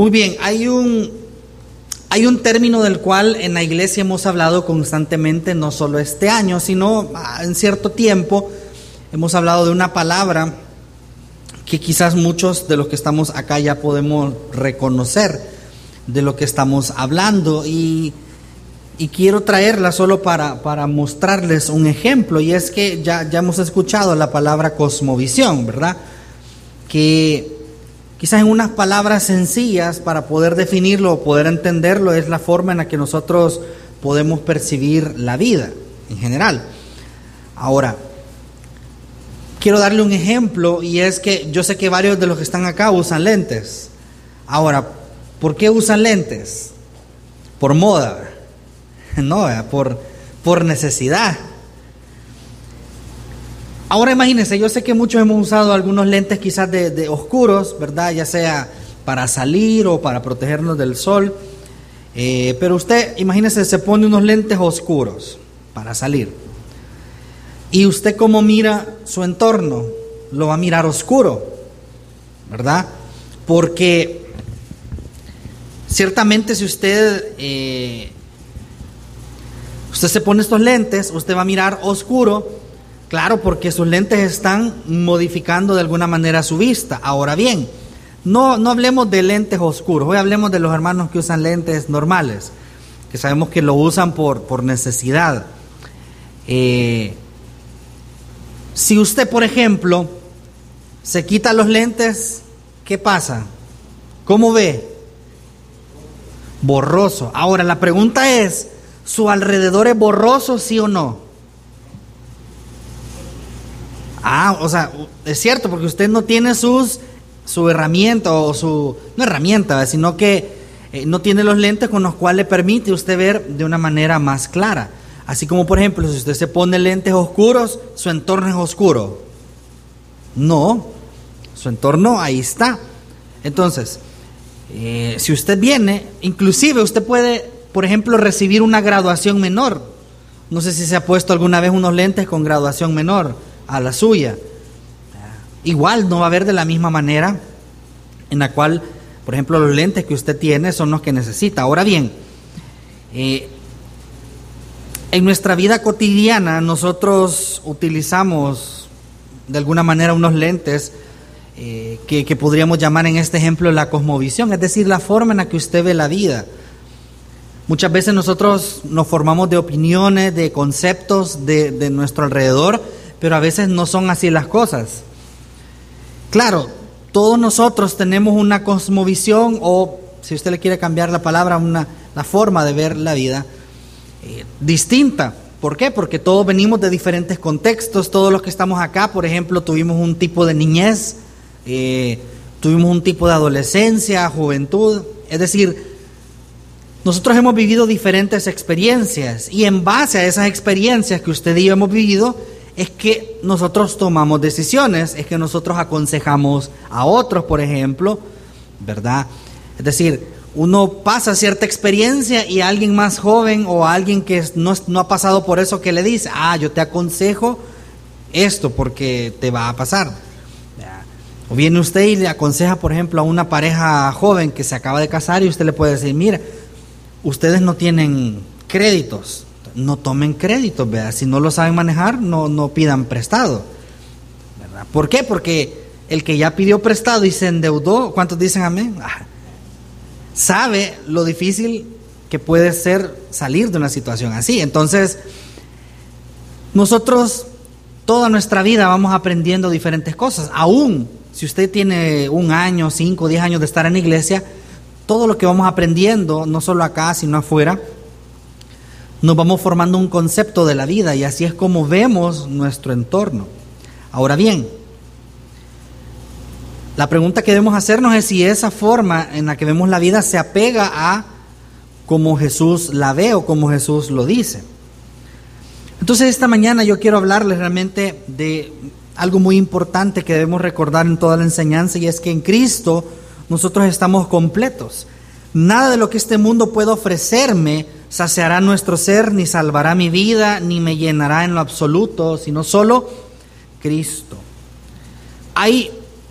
Muy bien, hay un, hay un término del cual en la iglesia hemos hablado constantemente, no solo este año, sino ah, en cierto tiempo hemos hablado de una palabra que quizás muchos de los que estamos acá ya podemos reconocer de lo que estamos hablando y, quiero traerla solo para, para, mostrarles un ejemplo y es que ya, ya hemos escuchado la palabra cosmovisión, ¿verdad? Que Quizás en unas palabras sencillas para poder definirlo o poder entenderlo es la forma en la que nosotros podemos percibir la vida en general. Ahora, quiero darle un ejemplo y es que yo sé que varios de los que están acá usan lentes. Ahora, ¿por qué usan lentes? Por moda, no, por, por necesidad. Ahora imagínense, yo sé que muchos hemos usado algunos lentes quizás de, oscuros, ¿verdad? Ya sea para salir o para protegernos del sol. Eh, pero usted, imagínese, se pone unos lentes oscuros para salir. Y usted cómo mira su entorno, lo va a mirar oscuro, ¿verdad? Porque ciertamente si usted, eh, usted se pone estos lentes, usted va a mirar oscuro Claro, porque sus lentes están modificando de alguna manera su vista. Ahora bien, no, no hablemos de lentes oscuros, hoy hablemos de los hermanos que usan lentes normales, que sabemos que lo usan por, por necesidad. Eh, si usted, por ejemplo, se quita los lentes, ¿qué pasa? ¿Cómo ve? Borroso. Ahora, la pregunta es, ¿su alrededor es borroso, sí o no? Ah, o sea, es cierto, porque usted no tiene sus, su herramienta o su, no herramienta, sino que eh, no tiene los lentes con los cuales le permite usted ver de una manera más clara. Así como, por ejemplo, si usted se pone lentes oscuros, su entorno es oscuro. No, su entorno ahí está. Entonces, eh, si usted viene, inclusive usted puede, por ejemplo, recibir una graduación menor. No sé si se ha puesto alguna vez unos lentes con graduación menor a la suya. Igual no va a haber de la misma manera en la cual, por ejemplo, los lentes que usted tiene son los que necesita. Ahora bien, eh, en nuestra vida cotidiana nosotros utilizamos de alguna manera unos lentes eh, que, que, podríamos llamar en este ejemplo la cosmovisión, es decir, la forma en la que usted ve la vida. Muchas veces nosotros nos formamos de opiniones, de conceptos de, de nuestro alrededor, pero a veces no son así las cosas. Claro, todos nosotros tenemos una cosmovisión o, si usted le quiere cambiar la palabra, una forma de ver la vida eh, distinta. ¿Por qué? Porque todos venimos de diferentes contextos, todos los que estamos acá, por ejemplo, tuvimos un tipo de niñez, eh, tuvimos un tipo de adolescencia, juventud, es decir, nosotros hemos vivido diferentes experiencias y en base a esas experiencias que usted y yo hemos vivido, es que nosotros tomamos decisiones, es que nosotros aconsejamos a otros, por ejemplo, ¿verdad? Es decir, uno pasa cierta experiencia y alguien más joven o alguien que no, no, ha pasado por eso que le dice, ah, yo te aconsejo esto porque te va a pasar. O viene usted y le aconseja, por ejemplo, a una pareja joven que se acaba de casar y usted le puede decir, mira, ustedes no tienen créditos, no tomen crédito, ¿verdad? Si no lo saben manejar, no, no pidan prestado. ¿verdad? ¿Por qué? Porque el que ya pidió prestado y se endeudó, ¿cuántos dicen amén? Ah, sabe lo difícil que puede ser salir de una situación así. Entonces, nosotros toda nuestra vida vamos aprendiendo diferentes cosas. Aún si usted tiene un año, cinco, diez años de estar en la iglesia, todo lo que vamos aprendiendo, no solo acá, sino afuera, nos vamos formando un concepto de la vida y así es como vemos nuestro entorno. Ahora bien, la pregunta que debemos hacernos es si esa forma en la que vemos la vida se apega a como Jesús la ve o como Jesús lo dice. Entonces esta mañana yo quiero hablarles realmente de algo muy importante que debemos recordar en toda la enseñanza y es que en Cristo nosotros estamos completos. Nada de lo que este mundo puede ofrecerme saciará nuestro ser, ni salvará mi vida, ni me llenará en lo absoluto, sino solo Cristo. Hay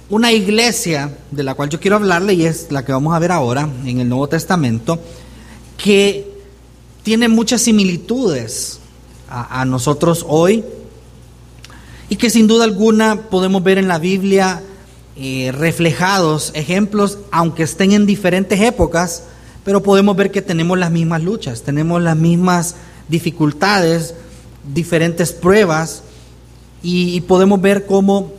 una iglesia de la cual yo quiero hablarle y es la que vamos a ver ahora en el Nuevo Testamento, que tiene muchas similitudes a, nosotros hoy y que sin duda alguna podemos ver en la Biblia eh, reflejados ejemplos, aunque estén en diferentes épocas, pero podemos ver que tenemos las mismas luchas, tenemos las mismas dificultades, diferentes pruebas y podemos ver cómo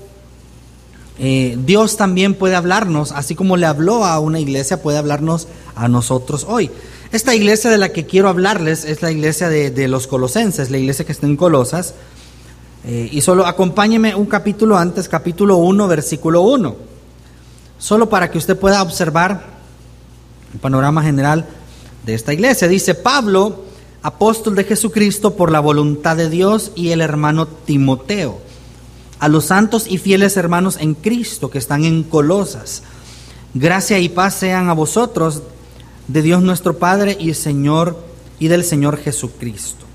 eh, Dios también puede hablarnos, así como le habló a una iglesia, puede hablarnos a nosotros hoy. Esta iglesia de la que quiero hablarles es la iglesia de, los colosenses, la iglesia que está en Colosas. Eh, y solo acompáñeme un capítulo antes, capítulo 1, versículo 1. Solo para que usted pueda observar el panorama general de esta iglesia. Dice Pablo, apóstol de Jesucristo por la voluntad de Dios, y el hermano Timoteo a los santos y fieles hermanos en Cristo que están en Colosas. Gracia y paz sean a vosotros de Dios nuestro Padre y Señor y del Señor Jesucristo.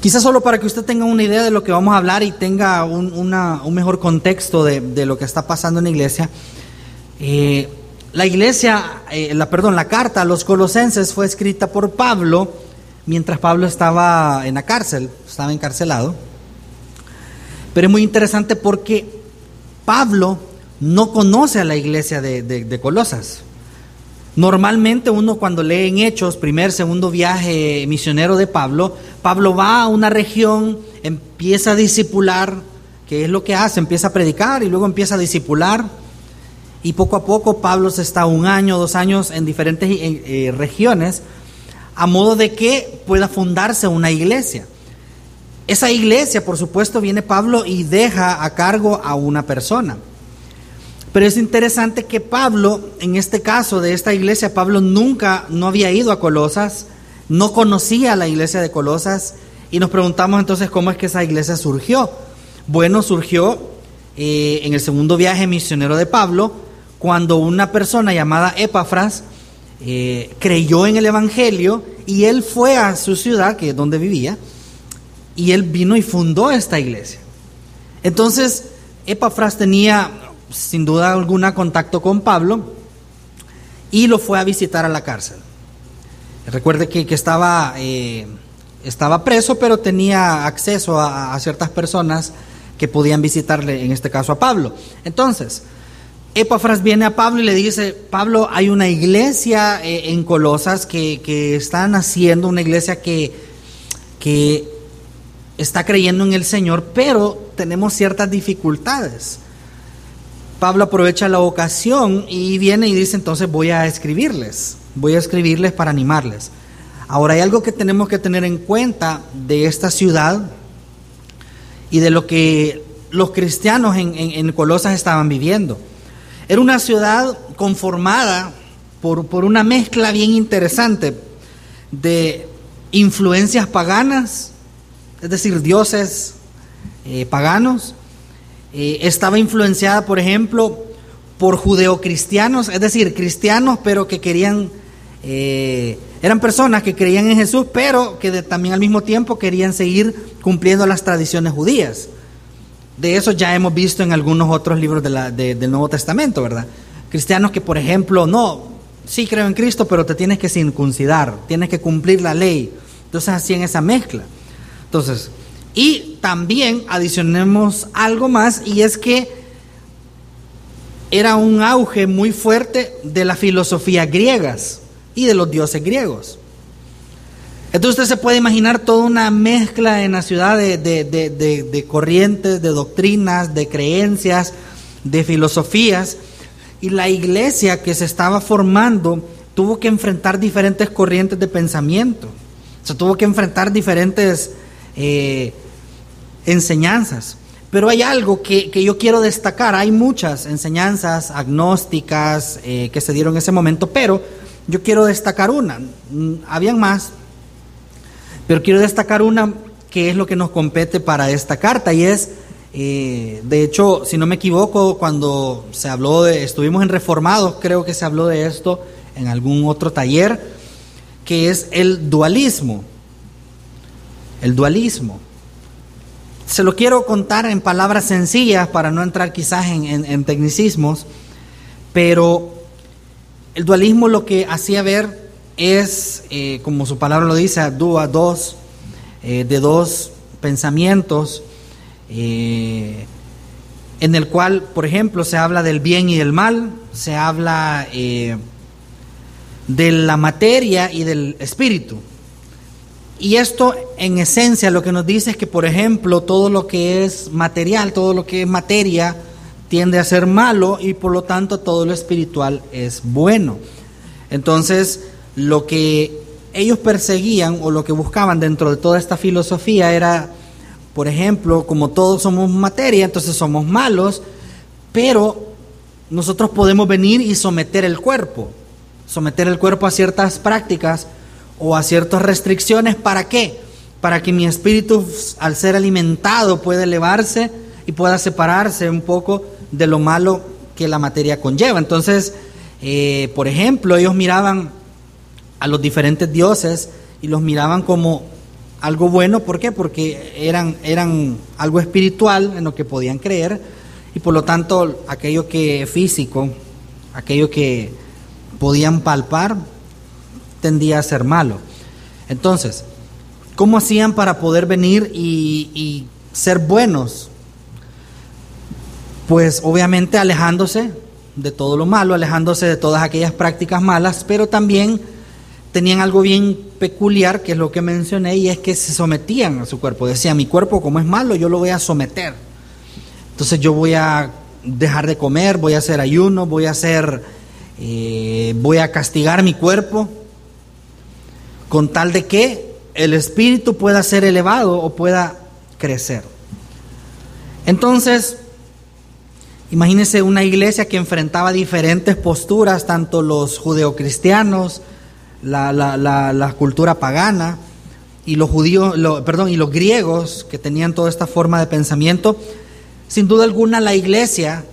Quizás solo para que usted tenga una idea de lo que vamos a hablar y tenga un, mejor contexto de, lo que está pasando en la iglesia. Eh, la iglesia, eh, la, perdón, la carta a los colosenses fue escrita por Pablo mientras Pablo estaba en la cárcel, estaba encarcelado. Pero es muy interesante porque Pablo no conoce a la iglesia de, Colosas. Normalmente uno cuando lee en Hechos, primer, segundo viaje misionero de Pablo, Pablo va a una región, empieza a discipular, que es lo que hace, empieza a predicar y luego empieza a discipular. Y poco a poco Pablo se está un año, dos años en diferentes eh, eh, regiones, a modo de que pueda fundarse una iglesia. Esa iglesia, por supuesto, viene Pablo y deja a cargo a una persona. Pero es interesante que Pablo, en este caso de esta iglesia, Pablo nunca, no había ido a Colosas, no conocía la iglesia de Colosas y nos preguntamos entonces cómo es que esa iglesia surgió. Bueno, surgió eh, en el segundo viaje misionero de Pablo, cuando una persona llamada Epafras eh, creyó en el Evangelio y él fue a su ciudad, que es donde vivía, y él vino y fundó esta iglesia. Entonces, Epafras tenía sin duda alguna contacto con Pablo y lo fue a visitar a la cárcel. Recuerde que, estaba, eh, estaba preso, pero tenía acceso a, ciertas personas que podían visitarle, en este caso a Pablo. Entonces, Epafras viene a Pablo y le dice, Pablo, hay una iglesia eh, en Colosas que, que, están haciendo, una iglesia que, que está creyendo en el Señor, pero tenemos ciertas dificultades. Pablo aprovecha la ocasión y viene y dice, entonces voy a escribirles, voy a escribirles para animarles. Ahora hay algo que tenemos que tener en cuenta de esta ciudad y de lo que los cristianos en, Colosas estaban viviendo. Era una ciudad conformada por, por una mezcla bien interesante de influencias paganas, es decir, dioses eh, paganos. Eh, estaba influenciada, por ejemplo, por judeocristianos, es decir, cristianos, pero que querían, eh, eran personas que creían en Jesús, pero que también al mismo tiempo querían seguir cumpliendo las tradiciones judías. De eso ya hemos visto en algunos otros libros del Nuevo Testamento, ¿verdad? Cristianos que, por ejemplo, no, sí creo en Cristo, pero te tienes que circuncidar, tienes que cumplir la ley. Entonces hacían esa mezcla. Entonces, y también adicionemos algo más y es que era un auge muy fuerte de la filosofía griegas y de los dioses griegos. Entonces usted se puede imaginar toda una mezcla en la ciudad de, de, corrientes, de doctrinas, de creencias, de filosofías. Y la iglesia que se estaba formando tuvo que enfrentar diferentes corrientes de pensamiento. Se tuvo que enfrentar diferentes eh, enseñanzas. Pero hay algo que, yo quiero destacar. Hay muchas enseñanzas agnósticas eh, que se dieron en ese momento, pero yo quiero destacar una. Mm, habían más, pero quiero destacar una que es lo que nos compete para esta carta y es, eh, de hecho, si no me equivoco, cuando se habló de, estuvimos en Reformados, creo que se habló de esto en algún otro taller, que es el dualismo el dualismo. Se lo quiero contar en palabras sencillas para no entrar quizás en, tecnicismos, pero el dualismo lo que hacía ver es, eh, como su palabra lo dice, dos, eh, de dos pensamientos, eh, en el cual, por ejemplo, se habla del bien y del mal, se habla de la materia y del espíritu. Y esto en esencia lo que nos dice es que, por ejemplo, todo lo que es material, todo lo que es materia, tiende a ser malo y por lo tanto todo lo espiritual es bueno. Entonces, lo que ellos perseguían o lo que buscaban dentro de toda esta filosofía era, por ejemplo, como todos somos materia, entonces somos malos, pero nosotros podemos venir y someter el cuerpo, someter el cuerpo a ciertas prácticas o a ciertas restricciones. ¿Para qué? Para que mi espíritu, al ser alimentado, pueda elevarse y pueda separarse un poco de lo malo que la materia conlleva. Entonces, eh, por ejemplo, ellos miraban a los diferentes dioses y los miraban como algo bueno. ¿Por qué? Porque eran, eran algo espiritual en lo que podían creer y por lo tanto aquello que físico, aquello que podían palpar, tendía a ser malo. Entonces, ¿cómo hacían para poder venir y, ser buenos? Pues obviamente alejándose de todo lo malo, alejándose de todas aquellas prácticas malas, pero también tenían algo bien peculiar, que es lo que mencioné, y es que se sometían a su cuerpo. Decían, mi cuerpo como es malo, yo lo voy a someter. Entonces yo voy a dejar de comer, voy a hacer ayuno, voy a hacer, eh, voy a castigar mi cuerpo con tal de que el espíritu pueda ser elevado o pueda crecer. Entonces, imagínense una iglesia que enfrentaba diferentes posturas, tanto los judeocristianos, la, la, cultura pagana y los judíos, perdón, y los griegos que tenían toda esta forma de pensamiento. Sin duda alguna la iglesia,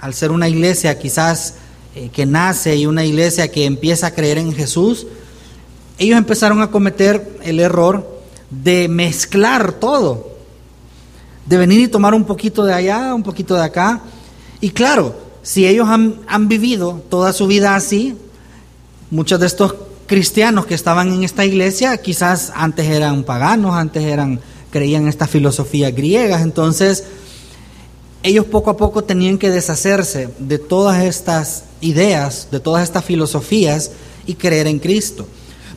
al ser una iglesia quizás eh, que nace y una iglesia que empieza a creer en Jesús, ellos empezaron a cometer el error de mezclar todo, de venir y tomar un poquito de allá, un poquito de acá. Y claro, si ellos han, vivido toda su vida así, muchos de estos cristianos que estaban en esta iglesia quizás antes eran paganos, antes eran creían estas filosofías griegas, entonces ellos poco a poco tenían que deshacerse de todas estas ideas, de todas estas filosofías y creer en Cristo.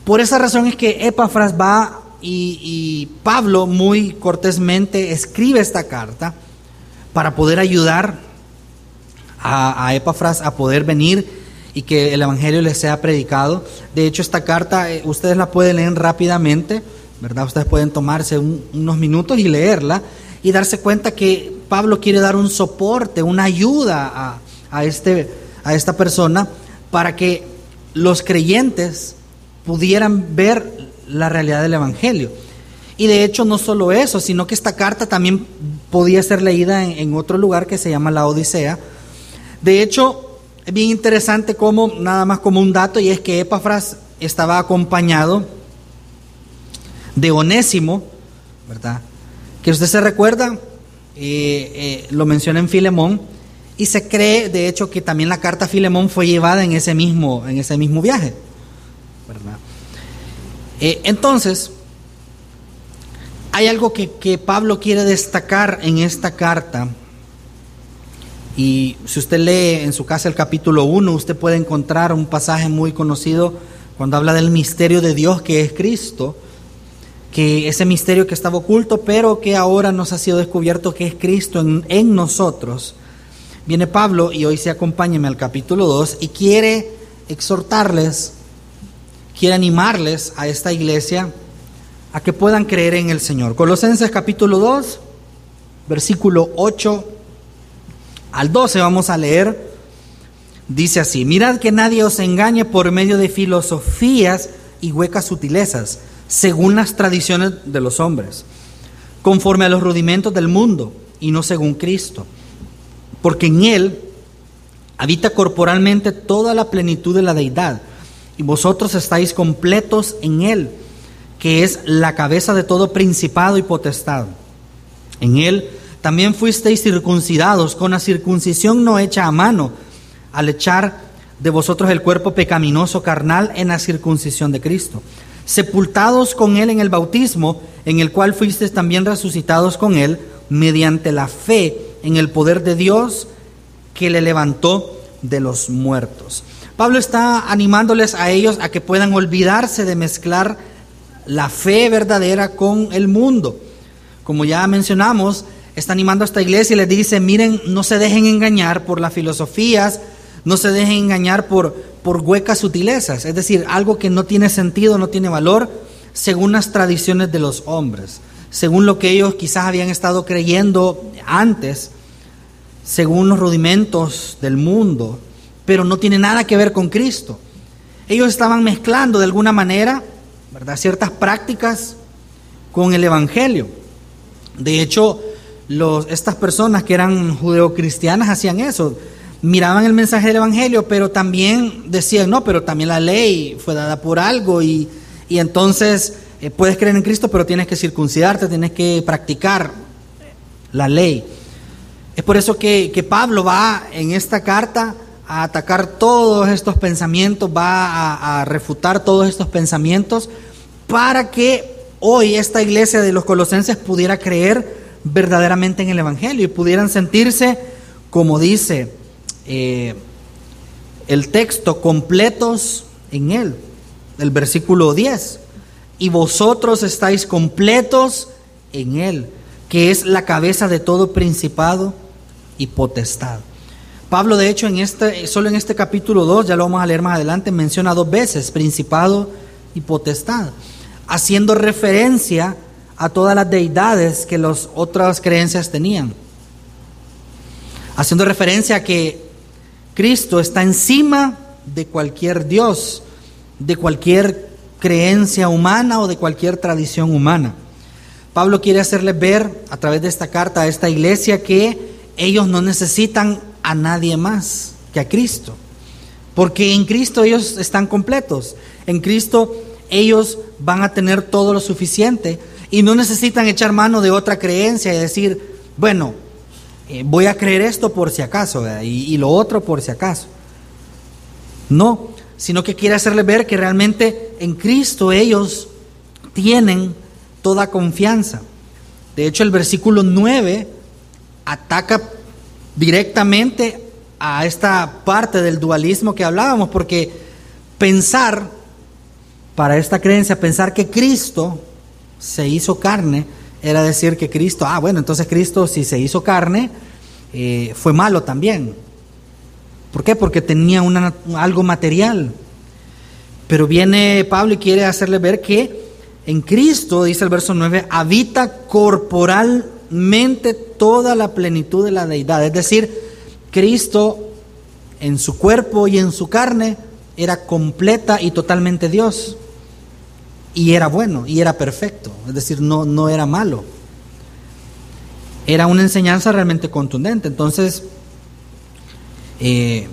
Por esa razón es que Epafras va y, Pablo muy cortésmente escribe esta carta para poder ayudar a, Epafras a poder venir y que el Evangelio les sea predicado. De hecho, esta carta eh, ustedes la pueden leer rápidamente, ¿verdad? Ustedes pueden tomarse unos minutos y leerla y darse cuenta que Pablo quiere dar un soporte, una ayuda a, este, a esta persona para que los creyentes pudieran ver la realidad del Evangelio. Y de hecho no solo eso, sino que esta carta también podía ser leída en, otro lugar que se llama la Odisea. De hecho, es bien interesante como, nada más como un dato, y es que Epafras estaba acompañado de Onésimo, ¿verdad? Que usted se recuerda, eh, eh, lo menciona en Filemón, y se cree, de hecho, que también la carta a Filemón fue llevada en ese mismo, en ese mismo viaje. Eh, entonces, hay algo que, Pablo quiere destacar en esta carta. Y si usted lee en su casa el capítulo 1, usted puede encontrar un pasaje muy conocido cuando habla del misterio de Dios que es Cristo, que ese misterio que estaba oculto, pero que ahora nos ha sido descubierto que es Cristo en, en nosotros. Viene Pablo y hoy se acompáñeme al capítulo 2 y quiere exhortarles quiere animarles a esta iglesia a que puedan creer en el Señor. Colosenses capítulo 2, versículo 8 al 12 vamos a leer. Dice así, mirad que nadie os engañe por medio de filosofías y huecas sutilezas, según las tradiciones de los hombres, conforme a los rudimentos del mundo y no según Cristo, porque en Él habita corporalmente toda la plenitud de la deidad y vosotros estáis completos en Él, que es la cabeza de todo principado y potestad. En él también fuisteis circuncidados con la circuncisión no hecha a mano, al echar de vosotros el cuerpo pecaminoso carnal en la circuncisión de Cristo, sepultados con él en el bautismo, en el cual fuisteis también resucitados con él mediante la fe en el poder de Dios que le levantó de los muertos. Pablo está animándoles a ellos a que puedan olvidarse de mezclar la fe verdadera con el mundo. Como ya mencionamos, está animando a esta iglesia y les dice, miren, no se dejen engañar por las filosofías, no se dejen engañar por, por huecas sutilezas, es decir, algo que no tiene sentido, no tiene valor, según las tradiciones de los hombres, según lo que ellos quizás habían estado creyendo antes, según los rudimentos del mundo, pero no tiene nada que ver con Cristo. Ellos estaban mezclando de alguna manera, ¿verdad?, ciertas prácticas con el Evangelio. De hecho, estas personas que eran judeocristianas hacían eso, miraban el mensaje del Evangelio, pero también decían, no, pero también la ley fue dada por algo y, entonces eh, puedes creer en Cristo, pero tienes que circuncidarte, tienes que practicar la ley. Es por eso que, Pablo va en esta carta a atacar todos estos pensamientos, va a, refutar todos estos pensamientos para que hoy esta iglesia de los colosenses pudiera creer verdaderamente en el Evangelio y pudieran sentirse, como dice eh, el texto, completos en Él. El versículo 10. Y vosotros estáis completos en Él, que es la cabeza de todo principado y potestad. Pablo, de hecho, en este, solo en este capítulo 2, ya lo vamos a leer más adelante, menciona dos veces principado y potestad, haciendo referencia a todas las deidades que las otras creencias tenían. Haciendo referencia a que Cristo está encima de cualquier Dios, de cualquier creencia humana o de cualquier tradición humana. Pablo quiere hacerles ver a través de esta carta a esta iglesia que ellos no necesitan a nadie más que a Cristo. Porque en Cristo ellos están completos. En Cristo ellos van a tener todo lo suficiente y no necesitan echar mano de otra creencia y decir, bueno, eh, voy a creer esto por si acaso y, lo otro por si acaso. No, sino que quiere hacerles ver que realmente en Cristo ellos tienen toda confianza. De hecho, el versículo 9 ataca directamente a esta parte del dualismo que hablábamos, porque pensar, para esta creencia, pensar que Cristo se hizo carne, era decir que Cristo, ah, bueno, entonces Cristo si se hizo carne, eh, fue malo también. ¿Por qué? Porque tenía algo material. Pero viene Pablo y quiere hacerle ver que en Cristo, dice el verso 9, habita corporalmente toda la plenitud de la deidad. Es decir, Cristo en su cuerpo y en su carne era completa y totalmente Dios y era bueno y era perfecto, es decir, no, no era malo. Era una enseñanza realmente contundente. Entonces, eh,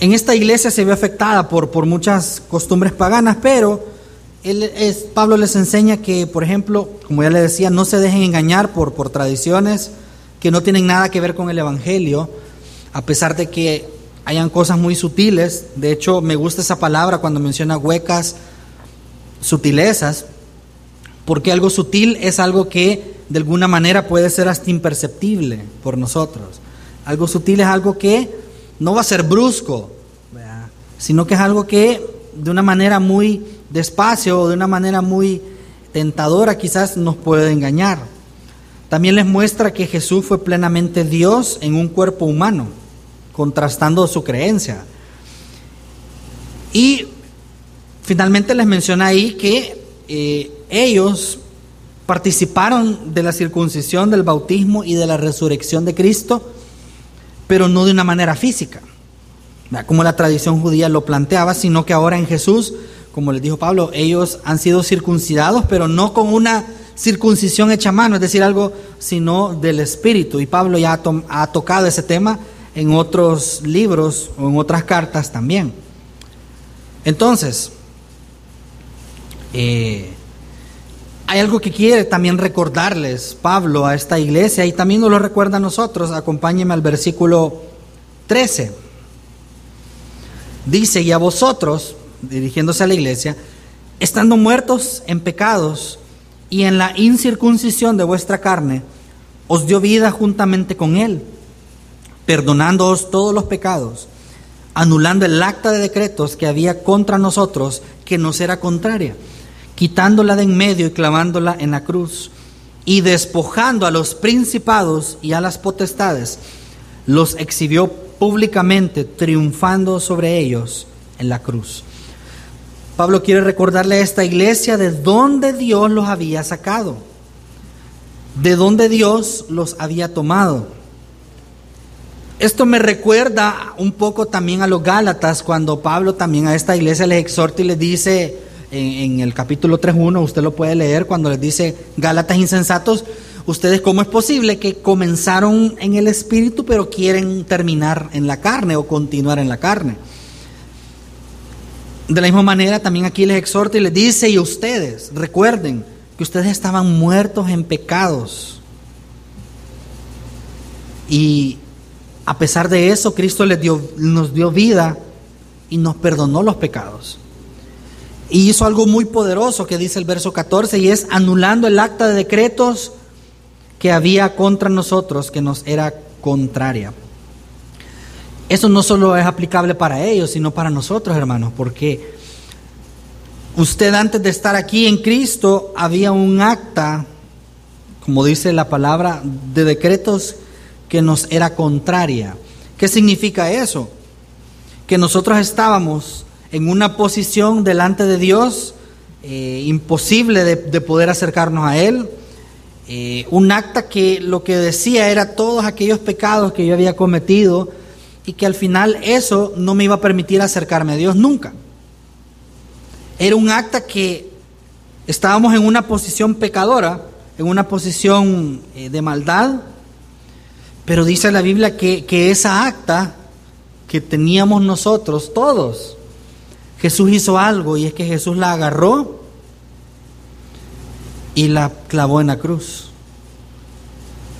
en esta iglesia se ve afectada por, por muchas costumbres paganas, pero él es, Pablo les enseña que, por ejemplo, como ya le decía, no se dejen engañar por, por tradiciones que no tienen nada que ver con el Evangelio, a pesar de que hayan cosas muy sutiles. De hecho, me gusta esa palabra cuando menciona huecas sutilezas, porque algo sutil es algo que de alguna manera puede ser hasta imperceptible por nosotros. Algo sutil es algo que no va a ser brusco, sino que es algo que de una manera muy despacio o de una manera muy tentadora quizás nos puede engañar. También les muestra que Jesús fue plenamente Dios en un cuerpo humano, contrastando su creencia. Y Finalmente les menciona ahí que eh, ellos participaron de la circuncisión, del bautismo y de la resurrección de Cristo, pero no de una manera física, como la tradición judía lo planteaba, sino que ahora en Jesús, como les dijo Pablo, ellos han sido circuncidados, pero no con una circuncisión hecha a mano, es decir, algo sino del Espíritu. Y Pablo ya ha, tocado ese tema en otros libros o en otras cartas también. Entonces, eh, hay algo que quiere también recordarles Pablo a esta iglesia y también nos lo recuerda a nosotros. Acompáñenme al versículo 13. Dice, y a vosotros, dirigiéndose a la iglesia, estando muertos en pecados y en la incircuncisión de vuestra carne, os dio vida juntamente con él, perdonándoos todos los pecados, anulando el acta de decretos que había contra nosotros, que nos era contraria quitándola de en medio y clavándola en la cruz, y despojando a los principados y a las potestades, los exhibió públicamente, triunfando sobre ellos en la cruz. Pablo quiere recordarle a esta iglesia de dónde Dios los había sacado, de dónde Dios los había tomado. Esto me recuerda un poco también a los Gálatas, cuando Pablo también a esta iglesia les exhorta y les dice, en, el capítulo 3.1, usted lo puede leer cuando les dice Gálatas insensatos, ustedes cómo es posible que comenzaron en el espíritu pero quieren terminar en la carne o continuar en la carne. De la misma manera también aquí les exhorta y les dice, y ustedes, recuerden que ustedes estaban muertos en pecados. Y a pesar de eso, Cristo les dio, nos dio vida y nos perdonó los pecados. Y hizo algo muy poderoso que dice el verso 14 y es anulando el acta de decretos que había contra nosotros, que nos era contraria. Eso no solo es aplicable para ellos, sino para nosotros, hermanos, porque usted antes de estar aquí en Cristo había un acta, como dice la palabra, de decretos que nos era contraria. ¿Qué significa eso? Que nosotros estábamos en una posición delante de Dios eh, imposible de, poder acercarnos a Él. Eh, un acta que lo que decía era todos aquellos pecados que yo había cometido y que al final eso no me iba a permitir acercarme a Dios nunca. Era un acta que estábamos en una posición pecadora, en una posición eh, de maldad, pero dice la Biblia que, que esa acta que teníamos nosotros, todos, Jesús hizo algo y es que Jesús la agarró y la clavó en la cruz.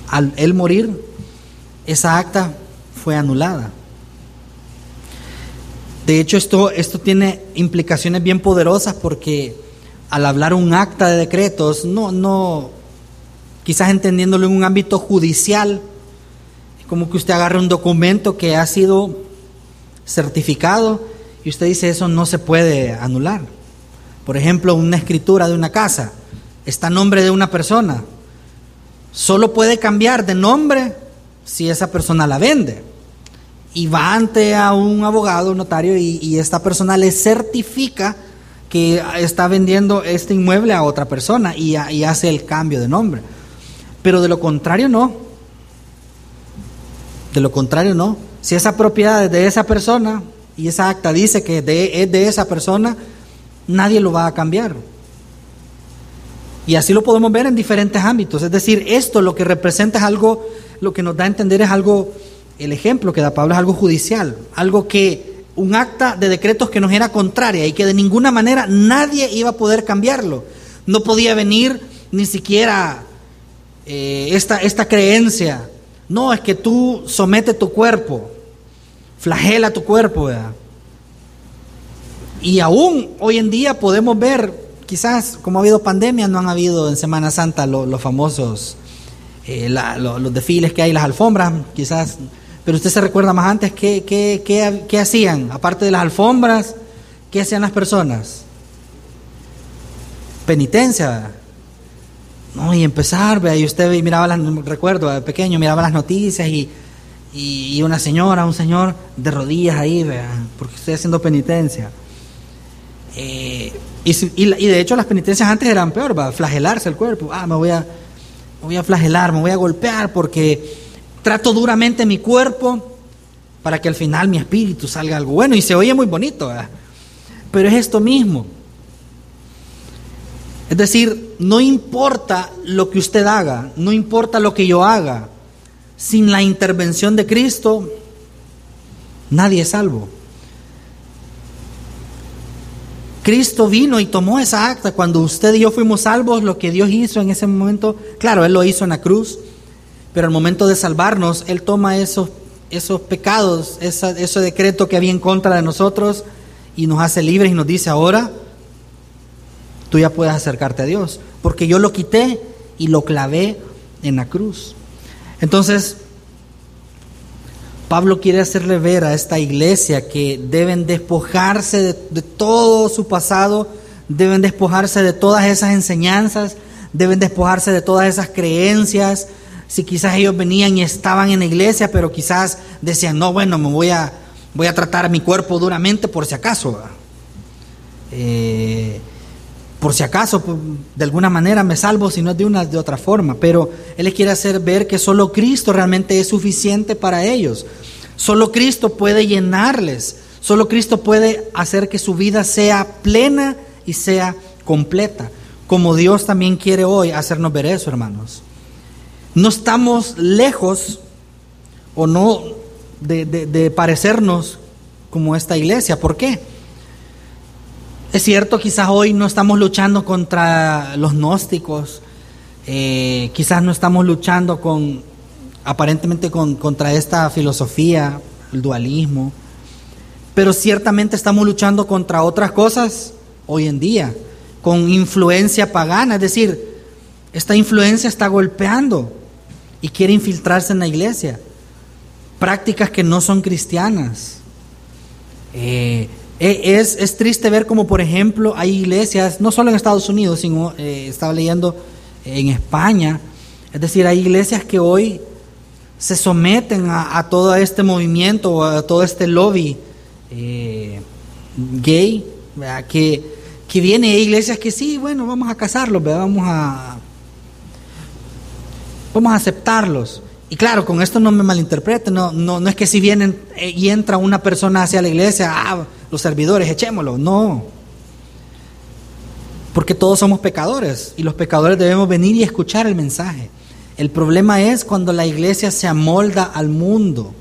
Al él morir, esa acta fue anulada. De hecho, esto, esto tiene implicaciones bien poderosas porque al hablar un acta de decretos, no, no, quizás entendiéndolo en un ámbito judicial, es como que usted agarre un documento que ha sido certificado y usted dice eso no se puede anular. Por ejemplo, una escritura de una casa está nombre de una persona. Solo puede cambiar de nombre si esa persona la vende. Y va ante a un abogado, un notario, y, esta persona le certifica que está vendiendo este inmueble a otra persona y hace el cambio de nombre. Pero de lo contrario no. De lo contrario no. Si esa propiedad es de esa persona, y esa acta dice que es de esa persona, nadie lo va a cambiar. Y así lo podemos ver en diferentes ámbitos. Es decir, esto lo que representa es algo, lo que nos da a entender es algo, el ejemplo que da Pablo es algo judicial, algo que, un acta de decretos que nos era contraria y que de ninguna manera nadie iba a poder cambiarlo. No podía venir ni siquiera eh, esta, esta creencia. No, es que tú somete tu cuerpo flagela tu cuerpo. Y aún hoy en día podemos ver, quizás como ha habido pandemia, no han habido en Semana Santa los famosos, eh, los desfiles que hay, las alfombras, quizás, pero usted se recuerda más antes, ¿qué, qué, hacían? Aparte de las alfombras, ¿qué hacían las personas? Penitencia. No, y empezar, vea, y usted miraba las, recuerdo, pequeño, miraba las noticias y y, una señora, un señor de rodillas ahí, porque estoy haciendo penitencia. Eh, y, de hecho las penitencias antes eran peor, va, flagelarse el cuerpo. Ah, me voy a, voy a flagelar, me voy a golpear porque trato duramente mi cuerpo para que al final mi espíritu salga algo bueno. Y se oye muy bonito, pero es esto mismo. Es decir, no importa lo que usted haga, no importa lo que yo haga, sin la intervención de Cristo, nadie es salvo. Cristo vino y tomó esa acta. Cuando usted y yo fuimos salvos, lo que Dios hizo en ese momento, claro, Él lo hizo en la cruz, pero al momento de salvarnos, Él toma esos, esos pecados, ese decreto que había en contra de nosotros y nos hace libres y nos dice ahora, tú ya puedes acercarte a Dios, porque yo lo quité y lo clavé en la cruz. Entonces, Pablo quiere hacerle ver a esta iglesia que deben despojarse de, todo su pasado, deben despojarse de todas esas enseñanzas, deben despojarse de todas esas creencias. Si quizás ellos venían y estaban en la iglesia, pero quizás decían, no, bueno, me voy a, voy a tratar mi cuerpo duramente por si acaso. Eh, por si acaso, pues, de alguna manera me salvo, si no de una de otra forma. Pero Él les quiere hacer ver que solo Cristo realmente es suficiente para ellos. Solo Cristo puede llenarles. Solo Cristo puede hacer que su vida sea plena y sea completa. Como Dios también quiere hoy hacernos ver eso, hermanos. No estamos lejos o no de, de parecernos como esta iglesia. ¿Por qué? Es cierto, quizás hoy no estamos luchando contra los gnósticos, eh, quizás no estamos luchando con, aparentemente con, contra esta filosofía, el dualismo, pero ciertamente estamos luchando contra otras cosas hoy en día, con influencia pagana, es decir, esta influencia está golpeando y quiere infiltrarse en la iglesia, prácticas que no son cristianas. Eh, eh, es, triste ver como, por ejemplo, hay iglesias, no solo en Estados Unidos, sino eh, estaba leyendo en España, es decir, hay iglesias que hoy se someten a, todo este movimiento, a todo este lobby eh, gay, que, que viene, hay iglesias que sí, bueno, vamos a casarlos, a, vamos a aceptarlos. Y claro, con esto no me malinterpreten, no, no, no es que si vienen y entra una persona hacia la iglesia, ah, los servidores, echémoslo. No. Porque todos somos pecadores y los pecadores debemos venir y escuchar el mensaje. El problema es cuando la iglesia se amolda al mundo,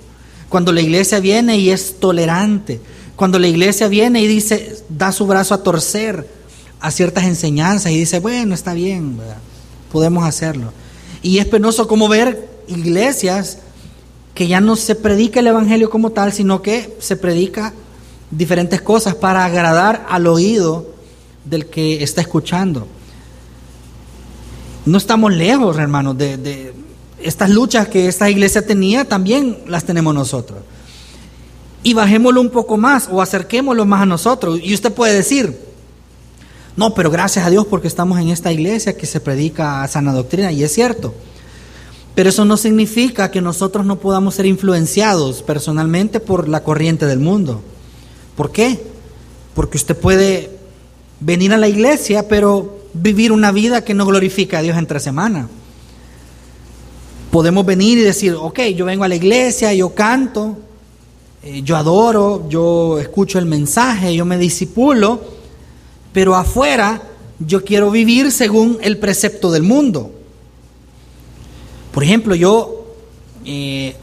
cuando la iglesia viene y es tolerante, cuando la iglesia viene y dice, da su brazo a torcer a ciertas enseñanzas y dice, bueno, está bien, podemos hacerlo. Y es penoso como ver iglesias que ya no se predica el Evangelio como tal, sino que se predica diferentes cosas para agradar al oído del que está escuchando. No estamos lejos, hermanos, de, estas luchas que esta iglesia tenía, también las tenemos nosotros. Y bajémoslo un poco más o acerquémoslo más a nosotros. Y usted puede decir, no, pero gracias a Dios porque estamos en esta iglesia que se predica sana doctrina, y es cierto. Pero eso no significa que nosotros no podamos ser influenciados personalmente por la corriente del mundo. ¿Por qué? Porque usted puede venir a la iglesia, pero vivir una vida que no glorifica a Dios entre semana. Podemos venir y decir, ok, yo vengo a la iglesia, yo canto, eh, yo adoro, yo escucho el mensaje, yo me disipulo, pero afuera yo quiero vivir según el precepto del mundo. Por ejemplo, yo eh,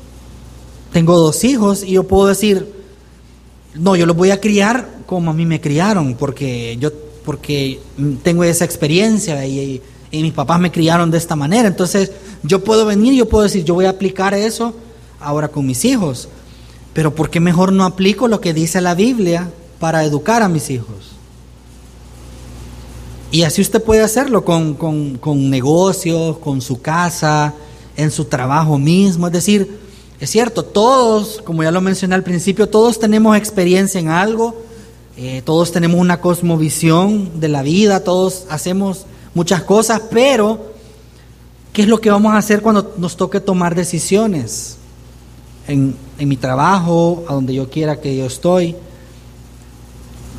tengo dos hijos y yo puedo decir, no, yo los voy a criar como a mí me criaron, porque yo porque tengo esa experiencia y, mis papás me criaron de esta manera. Entonces, yo puedo venir y yo puedo decir, yo voy a aplicar eso ahora con mis hijos. Pero ¿por qué mejor no aplico lo que dice la Biblia para educar a mis hijos? Y así usted puede hacerlo con, con negocios, con su casa, en su trabajo mismo. Es decir, es cierto, todos, como ya lo mencioné al principio, todos tenemos experiencia en algo, eh, todos tenemos una cosmovisión de la vida, todos hacemos muchas cosas, pero ¿qué es lo que vamos a hacer cuando nos toque tomar decisiones? En, en mi trabajo, a donde yo quiera que yo estoy.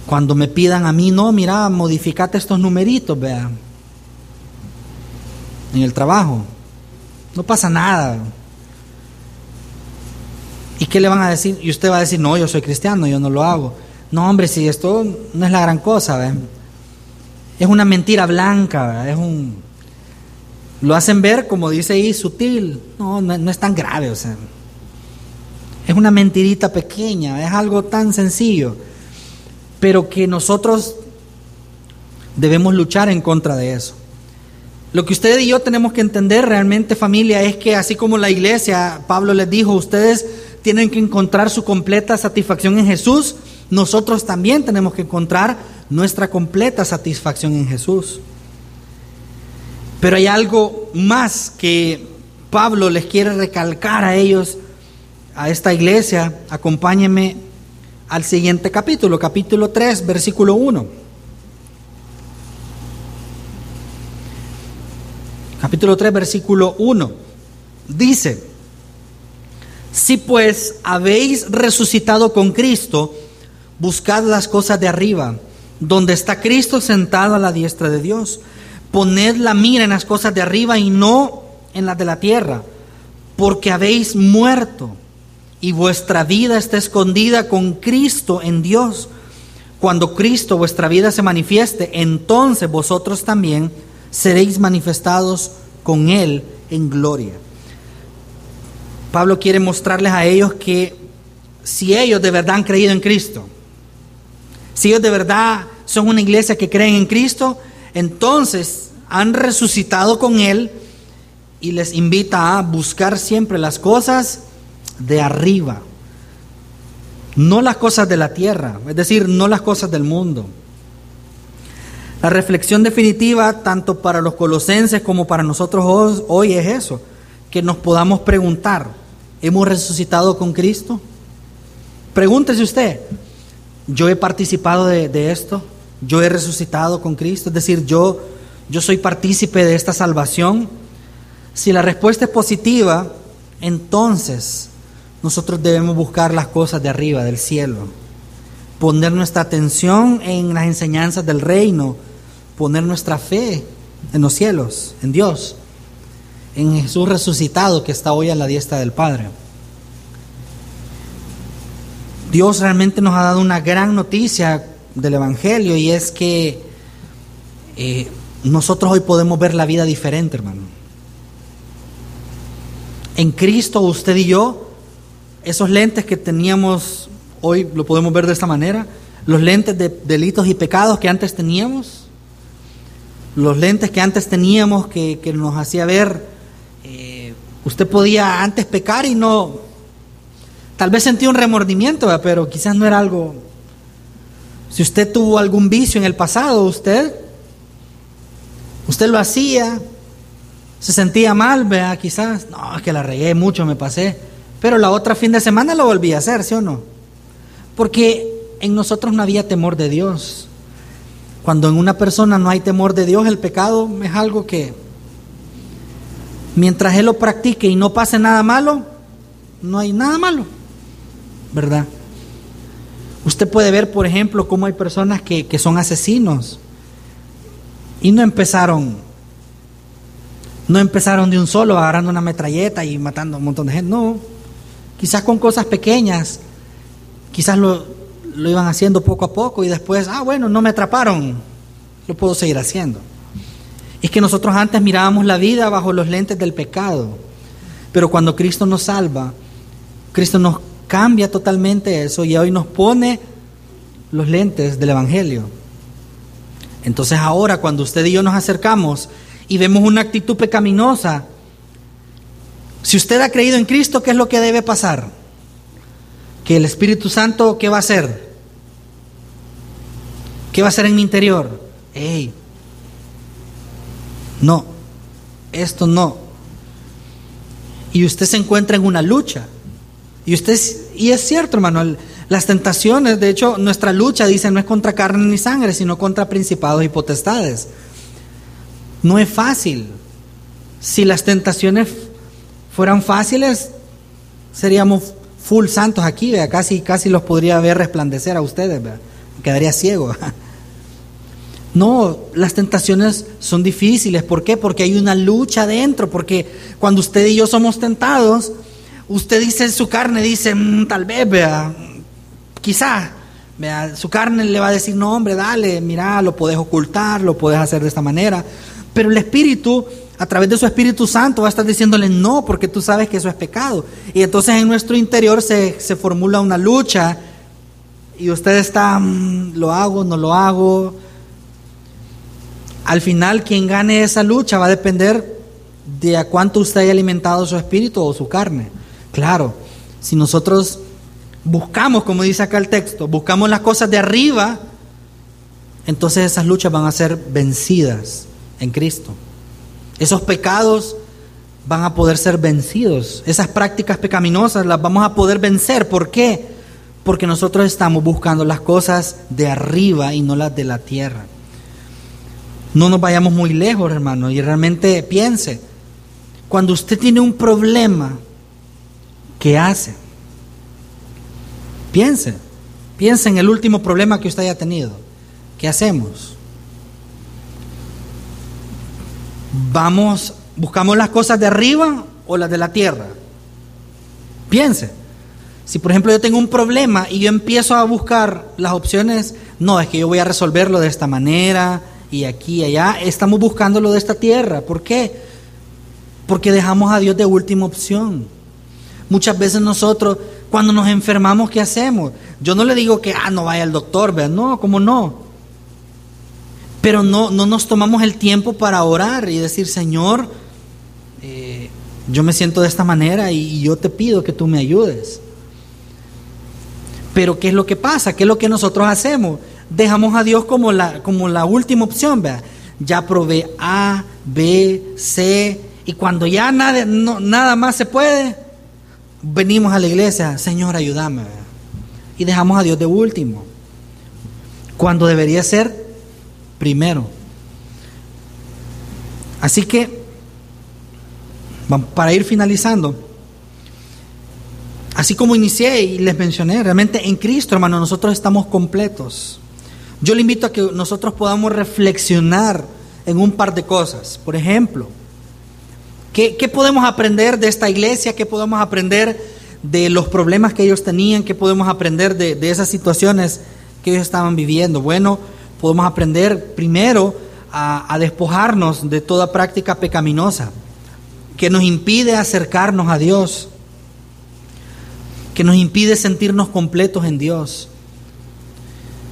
Cuando me pidan a mí, no, mira, modificate estos numeritos, vean. En el trabajo. No pasa nada. ¿Y qué le van a decir? Y usted va a decir, no, yo soy cristiano, yo no lo hago. No, hombre, si esto no es la gran cosa, ¿ve? es una mentira blanca, es un... Lo hacen ver, como dice ahí, sutil. No, no, es tan grave, o sea. Es una mentirita pequeña, es algo tan sencillo. Pero que nosotros Debemos luchar en contra de eso. Lo que ustedes y yo tenemos que entender realmente familia es que así como la iglesia, Pablo les dijo, ustedes tienen que encontrar su completa satisfacción en Jesús, nosotros también tenemos que encontrar nuestra completa satisfacción en Jesús. Pero hay algo más que Pablo les quiere recalcar a ellos, a esta iglesia. Acompáñenme al siguiente capítulo, capítulo 3, versículo 1. Capítulo 3, versículo 1. Dice, si pues habéis resucitado con Cristo, buscad las cosas de arriba, donde está Cristo sentado a la diestra de Dios. Poned la mira en las cosas de arriba y no en las de la tierra, porque habéis muerto y vuestra vida está escondida con Cristo en Dios. Cuando Cristo vuestra vida se manifieste, entonces vosotros también seréis manifestados con Él en gloria. Pablo quiere mostrarles a ellos que si ellos de verdad han creído en Cristo, si ellos de verdad son una iglesia que creen en Cristo, entonces han resucitado con Él y les invita a buscar siempre las cosas de arriba, no las cosas de la tierra, es decir, no las cosas del mundo. La reflexión definitiva, tanto para los colosenses como para nosotros hoy, es eso, que nos podamos preguntar, ¿hemos resucitado con Cristo? Pregúntese usted, ¿yo he participado de, esto? ¿Yo he resucitado con Cristo? Es decir, ¿yo, yo soy partícipe de esta salvación? Si la respuesta es positiva, entonces nosotros debemos buscar las cosas de arriba, del cielo, poner nuestra atención en las enseñanzas del reino, poner nuestra fe en los cielos, en Dios, en Jesús resucitado que está hoy a la diestra del Padre. Dios realmente nos ha dado una gran noticia del Evangelio y es que eh, nosotros hoy podemos ver la vida diferente, hermano. En Cristo usted y yo, esos lentes que teníamos hoy, lo podemos ver de esta manera, los lentes de delitos y pecados que antes teníamos, los lentes que antes teníamos que, nos hacía ver, eh, usted podía antes pecar y no, tal vez sentía un remordimiento, pero quizás no era algo, si usted tuvo algún vicio en el pasado, usted, usted lo hacía, se sentía mal, vea, quizás, no, es que la regué mucho, me pasé, pero la otra fin de semana lo volví a hacer, ¿sí o no? Porque en nosotros no había temor de Dios. Cuando en una persona no hay temor de Dios, el pecado es algo que mientras él lo practique y no pase nada malo, no hay nada malo, ¿verdad? Usted puede ver, por ejemplo, cómo hay personas que, que son asesinos y no empezaron, no empezaron de un solo agarrando una metralleta y matando a un montón de gente, no, quizás con cosas pequeñas, quizás lo, lo iban haciendo poco a poco y después, ah, bueno, no me atraparon, lo puedo seguir haciendo. Es que nosotros antes mirábamos la vida bajo los lentes del pecado, pero cuando Cristo nos salva, Cristo nos cambia totalmente eso y hoy nos pone los lentes del Evangelio. Entonces ahora cuando usted y yo nos acercamos y vemos una actitud pecaminosa, si usted ha creído en Cristo, ¿qué es lo que debe pasar? Que el Espíritu Santo, ¿qué va a hacer? ¿Qué va a hacer en mi interior? ¡Ey! No, esto no. Y usted se encuentra en una lucha. Y usted, y es cierto, hermano, las tentaciones, de hecho, nuestra lucha, dice, no es contra carne ni sangre, sino contra principados y potestades. No es fácil. Si las tentaciones fueran fáciles, seríamos full santos aquí, casi casi los podría ver resplandecer a ustedes, quedaría ciego. No, las tentaciones son difíciles. ¿Por qué? Porque hay una lucha dentro. Porque cuando usted y yo somos tentados, usted dice su carne, dice, mm, tal vez, vea, quizá, vea, su carne le va a decir, no, hombre, dale, mira, lo puedes ocultar, lo puedes hacer de esta manera. Pero el Espíritu, a través de su Espíritu Santo, va a estar diciéndole, no, porque tú sabes que eso es pecado. Y entonces en nuestro interior se, se formula una lucha y usted está, lo hago, no lo hago al final quien gane esa lucha va a depender de a cuánto usted haya alimentado su espíritu o su carne. Claro, si nosotros buscamos, como dice acá el texto, buscamos las cosas de arriba, entonces esas luchas van a ser vencidas en Cristo. Esos pecados van a poder ser vencidos. Esas prácticas pecaminosas las vamos a poder vencer. ¿Por qué? Porque nosotros estamos buscando las cosas de arriba y no las de la tierra. No nos vayamos muy lejos, hermano, y realmente piense, cuando usted tiene un problema, ¿qué hace? Piense, piense en el último problema que usted haya tenido. ¿Qué hacemos? Vamos, buscamos las cosas de arriba o las de la tierra. Piense. Si por ejemplo yo tengo un problema y yo empiezo a buscar las opciones, no, es que yo voy a resolverlo de esta manera y aquí y allá, estamos buscando lo de esta tierra. ¿Por qué? Porque dejamos a Dios de última opción. Muchas veces nosotros, cuando nos enfermamos, ¿qué hacemos? Yo no le digo que, ah, no vaya al doctor, ¿verdad? No, ¿cómo no? Pero no, no nos tomamos el tiempo para orar y decir, Señor, eh, yo me siento de esta manera y, yo te pido que tú me ayudes. Pero ¿qué es lo que pasa? ¿Qué es lo que nosotros hacemos? Dejamos a Dios como la, como la última opción, ¿verdad? Ya probé A, B, C, y cuando ya nada, nada más se puede, venimos a la iglesia, Señor, ayúdame. Y dejamos a Dios de último. Cuando debería ser primero. Así que, para ir finalizando, así como inicié y les mencioné, realmente en Cristo, hermano, nosotros estamos completos. Yo le invito a que nosotros podamos reflexionar en un par de cosas. Por ejemplo, ¿Qué, podemos aprender de esta iglesia? ¿Qué podemos aprender de los problemas que ellos tenían? ¿Qué podemos aprender de, esas situaciones que ellos estaban viviendo? Bueno, podemos aprender primero a, despojarnos de toda práctica pecaminosa que nos impide acercarnos a Dios, que nos impide sentirnos completos en Dios.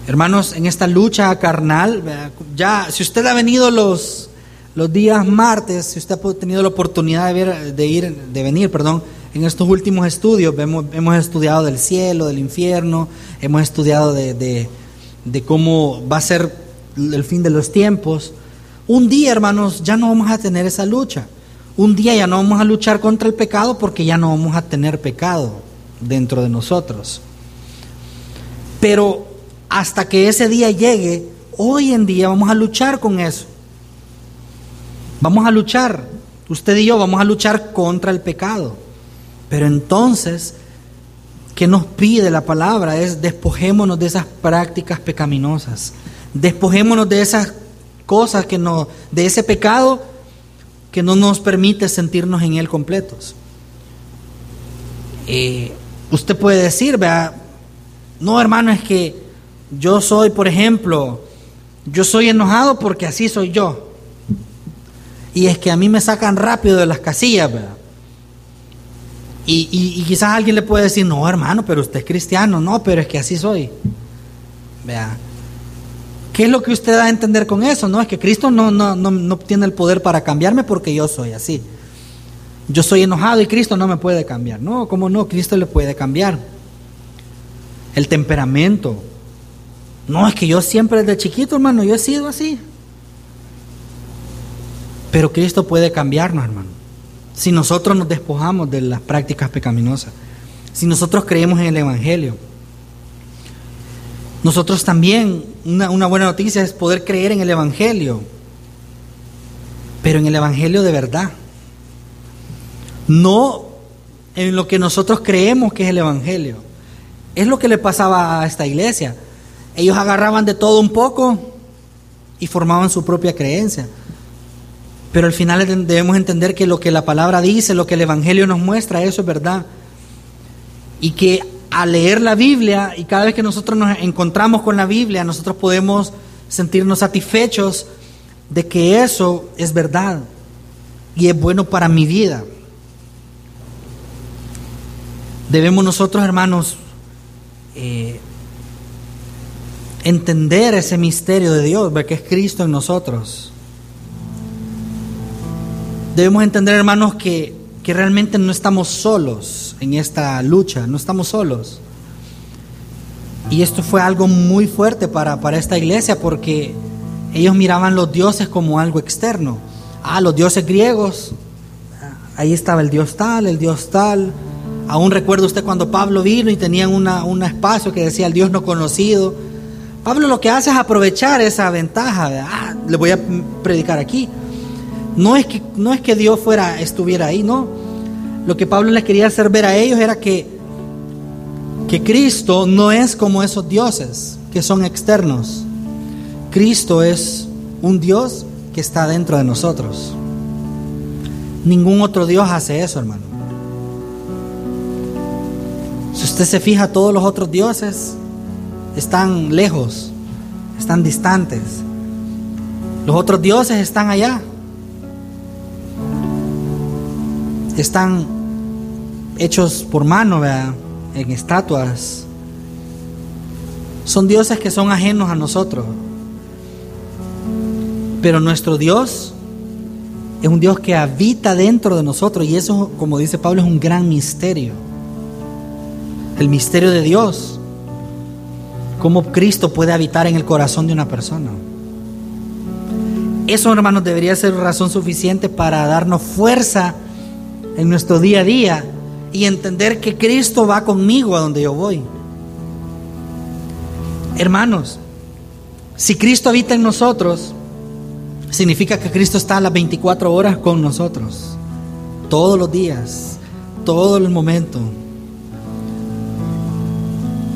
Hermanos, en esta lucha carnal, ya si usted ha venido los los días martes, si usted ha tenido la oportunidad de, ver, de, ir, de venir, perdón, en estos últimos estudios, hemos, hemos estudiado del cielo, del infierno, hemos estudiado de, cómo va a ser el fin de los tiempos. Un día, hermanos, ya no vamos a tener esa lucha. Un día ya no vamos a luchar contra el pecado porque ya no vamos a tener pecado dentro de nosotros. Pero hasta que ese día llegue, hoy en día vamos a luchar con eso. Vamos a luchar, usted y yo vamos a luchar contra el pecado. Pero entonces, ¿qué nos pide la palabra? Es despojémonos de esas prácticas pecaminosas. Despojémonos de esas cosas que no, de ese pecado que no nos permite sentirnos en él completos. Eh, usted puede decir, vea, no hermano, es que yo soy, por ejemplo, yo soy enojado porque así soy yo. Y es que a mí me sacan rápido de las casillas, ¿verdad? Y, quizás alguien le puede decir, no, hermano, pero usted es cristiano. No, pero es que así soy. Vea. ¿Qué es lo que usted da a entender con eso? No, es que Cristo no, no, no, no tiene el poder para cambiarme porque yo soy así. Yo soy enojado y Cristo no me puede cambiar. No, ¿cómo no? Cristo le puede cambiar. El temperamento. No, es que yo siempre desde chiquito, hermano, yo he sido así. Pero Cristo puede cambiarnos, hermano. Si nosotros nos despojamos de las prácticas pecaminosas. Si nosotros creemos en el Evangelio. Nosotros también, una, buena noticia es poder creer en el Evangelio. Pero en el Evangelio de verdad. No en lo que nosotros creemos que es el Evangelio. Es lo que le pasaba a esta iglesia. Ellos agarraban de todo un poco y formaban su propia creencia. Pero al final debemos entender que lo que la palabra dice, lo que el Evangelio nos muestra, eso es verdad. Y que al leer la Biblia y cada vez que nosotros nos encontramos con la Biblia, nosotros podemos sentirnos satisfechos de que eso es verdad y es bueno para mi vida. Debemos nosotros, hermanos, eh, entender ese misterio de Dios, que es Cristo en nosotros debemos entender, hermanos, que, que realmente no estamos solos en esta lucha, no estamos solos. Y esto fue algo muy fuerte para, para esta iglesia porque ellos miraban los dioses como algo externo. Ah, los dioses griegos, ahí estaba el dios tal, el dios tal. Aún recuerda usted cuando Pablo vino y tenían una, un espacio que decía el dios no conocido. Pablo lo que hace es aprovechar esa ventaja. Ah, le voy a predicar aquí. No es que, no es que Dios fuera, estuviera ahí, no. Lo que Pablo les quería hacer ver a ellos era que que Cristo no es como esos dioses que son externos. Cristo es un Dios que está dentro de nosotros. Ningún otro Dios hace eso, hermano. Si usted se fija, todos los otros dioses están lejos, están distantes. Los otros dioses están allá. Están hechos por mano, ¿verdad? en estatuas. Son dioses que son ajenos a nosotros. Pero nuestro Dios es un Dios que habita dentro de nosotros y eso, como dice Pablo, es un gran misterio. El misterio de Dios. Cómo Cristo puede habitar en el corazón de una persona. Eso, hermanos, debería ser razón suficiente para darnos fuerza en nuestro día a día y entender que Cristo va conmigo a donde yo voy. Hermanos, si Cristo habita en nosotros, significa que Cristo está a las 24 horas con nosotros, todos los días, todo el momento.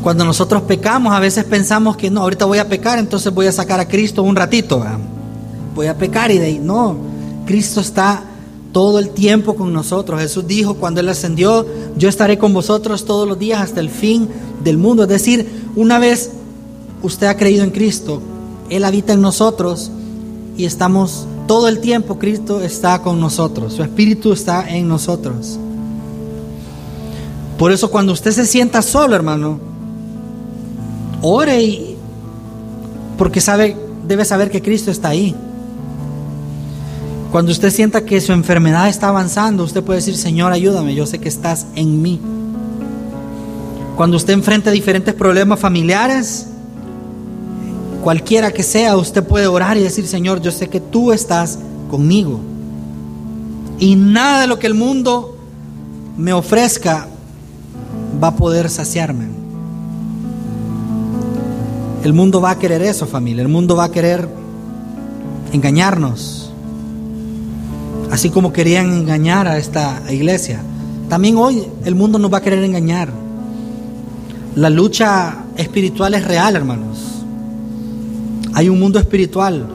Cuando nosotros pecamos, a veces pensamos que no, ahorita voy a pecar, entonces voy a sacar a Cristo un ratito. Voy a pecar y de ahí, no, Cristo está todo el tiempo con nosotros. Jesús dijo cuando Él ascendió, yo estaré con vosotros todos los días hasta el fin del mundo. Es decir, una vez usted ha creído en Cristo, Él habita en nosotros y estamos todo el tiempo, Cristo está con nosotros, su Espíritu está en nosotros. Por eso cuando usted se sienta solo, hermano, ore y porque sabe, debe saber que Cristo está ahí. Cuando usted sienta que su enfermedad está avanzando, usted puede decir, Señor, ayúdame, yo sé que estás en mí. Cuando usted enfrenta diferentes problemas familiares, cualquiera que sea, usted puede orar y decir, Señor, yo sé que tú estás conmigo. Y nada de lo que el mundo me ofrezca va a poder saciarme. El mundo va a querer eso, familia. El mundo va a querer engañarnos así como querían engañar a esta iglesia. También hoy el mundo nos va a querer engañar. La lucha espiritual es real, hermanos. Hay un mundo espiritual.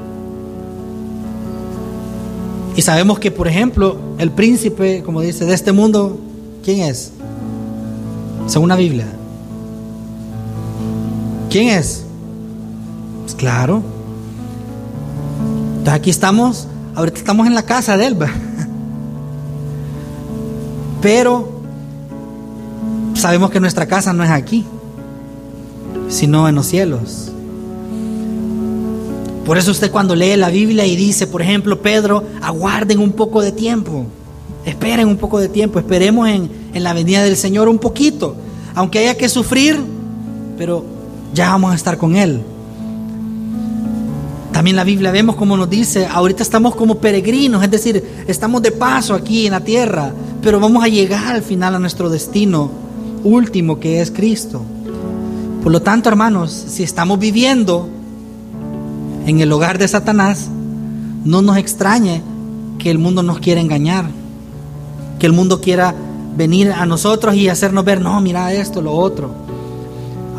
Y sabemos que, por ejemplo, el príncipe, como dice, de este mundo, ¿quién es? Según la Biblia. ¿Quién es? Pues claro. Entonces aquí estamos Ahorita estamos en la casa de él, pero sabemos que nuestra casa no es aquí, sino en los cielos. Por eso usted cuando lee la Biblia y dice, por ejemplo, Pedro, aguarden un poco de tiempo, esperen un poco de tiempo, esperemos en, en la venida del Señor un poquito, aunque haya que sufrir, pero ya vamos a estar con Él. También la Biblia vemos como nos dice, ahorita estamos como peregrinos, es decir, estamos de paso aquí en la tierra, pero vamos a llegar al final a nuestro destino último que es Cristo. Por lo tanto, hermanos, si estamos viviendo en el hogar de Satanás, no nos extrañe que el mundo nos quiera engañar, que el mundo quiera venir a nosotros y hacernos ver, no, mira esto, lo otro.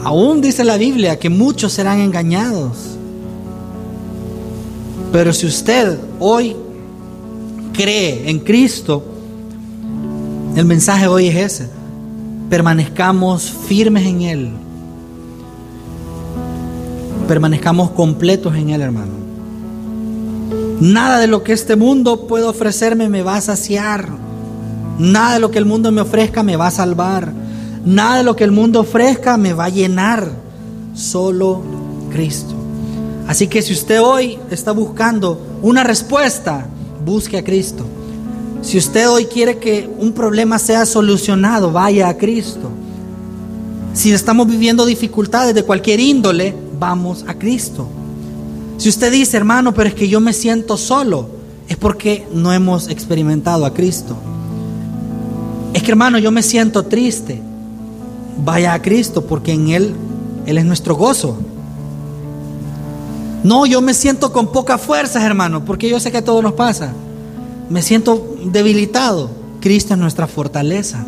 Aún dice la Biblia que muchos serán engañados. Pero si usted hoy cree en Cristo, el mensaje hoy es ese. Permanezcamos firmes en Él. Permanezcamos completos en Él, hermano. Nada de lo que este mundo puede ofrecerme me va a saciar. Nada de lo que el mundo me ofrezca me va a salvar. Nada de lo que el mundo ofrezca me va a llenar. Solo Cristo. Así que si usted hoy está buscando una respuesta, busque a Cristo. Si usted hoy quiere que un problema sea solucionado, vaya a Cristo. Si estamos viviendo dificultades de cualquier índole, vamos a Cristo. Si usted dice, hermano, pero es que yo me siento solo, es porque no hemos experimentado a Cristo. Es que, hermano, yo me siento triste. Vaya a Cristo, porque en Él, Él es nuestro gozo. No, yo me siento con pocas fuerzas, hermano, porque yo sé que todo nos pasa. Me siento debilitado. Cristo es nuestra fortaleza.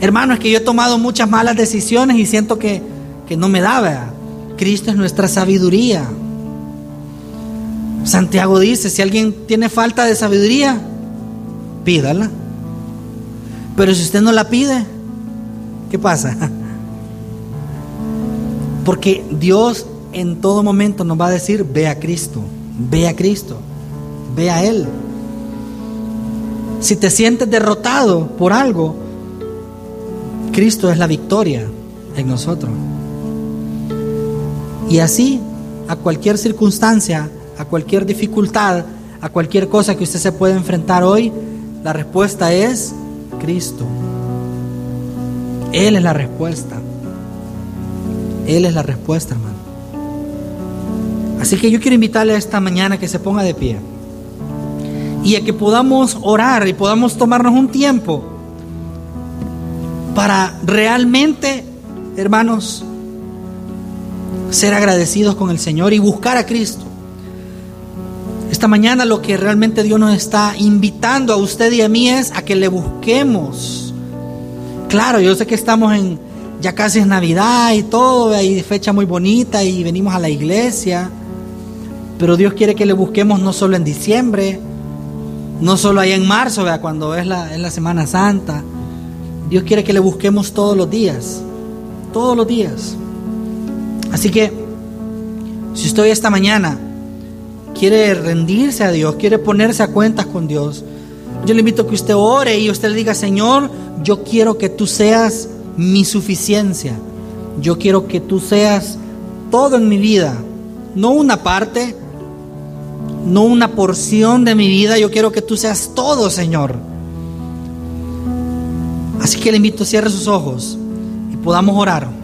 Hermano, es que yo he tomado muchas malas decisiones y siento que, que no me da, Cristo es nuestra sabiduría. Santiago dice, si alguien tiene falta de sabiduría, pídala. Pero si usted no la pide, ¿qué pasa? Porque Dios en todo momento nos va a decir, ve a Cristo, ve a Cristo, ve a Él. Si te sientes derrotado por algo, Cristo es la victoria en nosotros. Y así, a cualquier circunstancia, a cualquier dificultad, a cualquier cosa que usted se pueda enfrentar hoy, la respuesta es Cristo. Él es la respuesta. Él es la respuesta, hermano. Así que yo quiero invitarle esta mañana a que se ponga de pie y a que podamos orar y podamos tomarnos un tiempo para realmente, hermanos, ser agradecidos con el Señor y buscar a Cristo. Esta mañana lo que realmente Dios nos está invitando a usted y a mí es a que le busquemos. Claro, yo sé que estamos en, ya casi es Navidad y todo, hay fecha muy bonita y venimos a la iglesia, pero Dios quiere que le busquemos no solo en diciembre, no solo ahí en marzo, vea, cuando es la, es la Semana Santa. Dios quiere que le busquemos todos los días, todos los días. Así que, si usted esta mañana quiere rendirse a Dios, quiere ponerse a cuentas con Dios, yo le invito a que usted ore y usted le diga, Señor, yo quiero que tú seas mi suficiencia. Yo quiero que tú seas todo en mi vida, no una parte, no una porción de mi vida, yo quiero que tú seas todo, Señor. Así que le invito cierre sus ojos y podamos orar.